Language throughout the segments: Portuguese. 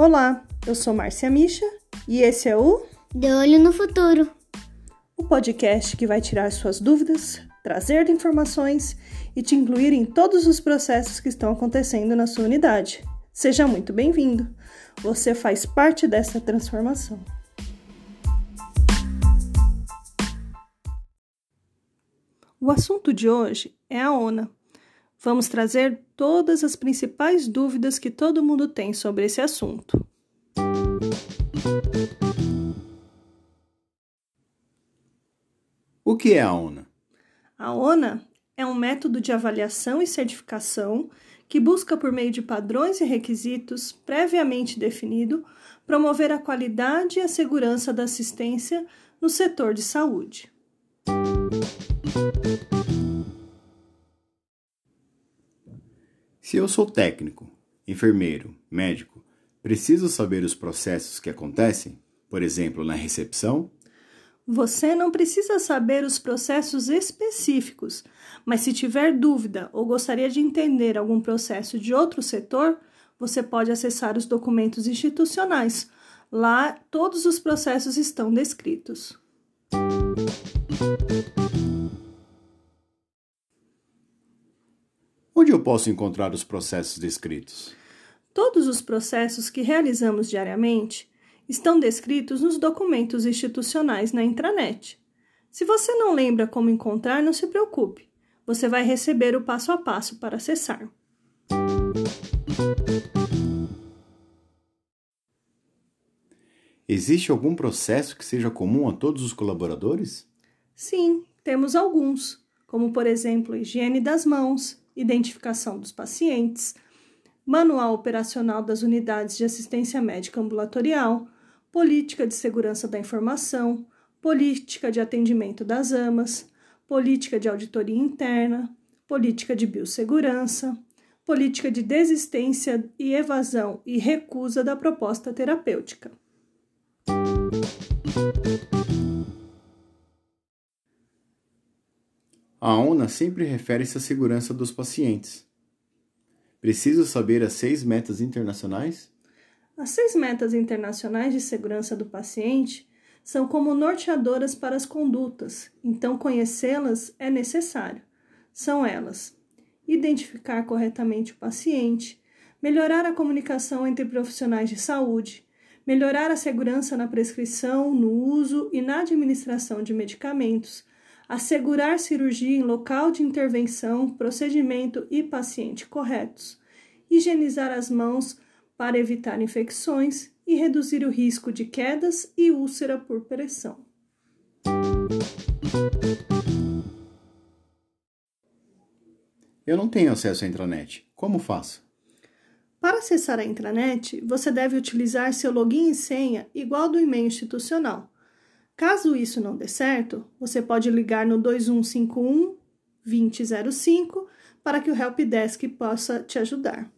Olá, eu sou Márcia Misha e esse é o De Olho no Futuro o podcast que vai tirar suas dúvidas, trazer informações e te incluir em todos os processos que estão acontecendo na sua unidade. Seja muito bem-vindo! Você faz parte dessa transformação. O assunto de hoje é a ONA. Vamos trazer todas as principais dúvidas que todo mundo tem sobre esse assunto. O que é a ONA? A ONA é um método de avaliação e certificação que busca, por meio de padrões e requisitos previamente definido, promover a qualidade e a segurança da assistência no setor de saúde. Se eu sou técnico, enfermeiro, médico, preciso saber os processos que acontecem, por exemplo, na recepção, você não precisa saber os processos específicos, mas se tiver dúvida ou gostaria de entender algum processo de outro setor, você pode acessar os documentos institucionais. Lá, todos os processos estão descritos. Onde eu posso encontrar os processos descritos? Todos os processos que realizamos diariamente estão descritos nos documentos institucionais na intranet. Se você não lembra como encontrar, não se preocupe. Você vai receber o passo a passo para acessar. Existe algum processo que seja comum a todos os colaboradores? Sim, temos alguns, como por exemplo, higiene das mãos, identificação dos pacientes, manual operacional das unidades de assistência médica ambulatorial, política de segurança da informação, política de atendimento das AMAs, política de auditoria interna, política de biossegurança, política de desistência e evasão e recusa da proposta terapêutica. A ONA sempre refere-se à segurança dos pacientes. Preciso saber as seis metas internacionais? As seis metas internacionais de segurança do paciente são como norteadoras para as condutas, então conhecê-las é necessário. São elas: identificar corretamente o paciente, melhorar a comunicação entre profissionais de saúde, melhorar a segurança na prescrição, no uso e na administração de medicamentos, assegurar cirurgia em local de intervenção, procedimento e paciente corretos, higienizar as mãos para evitar infecções e reduzir o risco de quedas e úlcera por pressão. Eu não tenho acesso à intranet. Como faço? Para acessar a intranet, você deve utilizar seu login e senha igual do e-mail institucional. Caso isso não dê certo, você pode ligar no 2151 2005 para que o helpdesk possa te ajudar.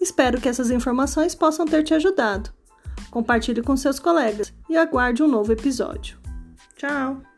Espero que essas informações possam ter te ajudado. Compartilhe com seus colegas e aguarde um novo episódio. Tchau!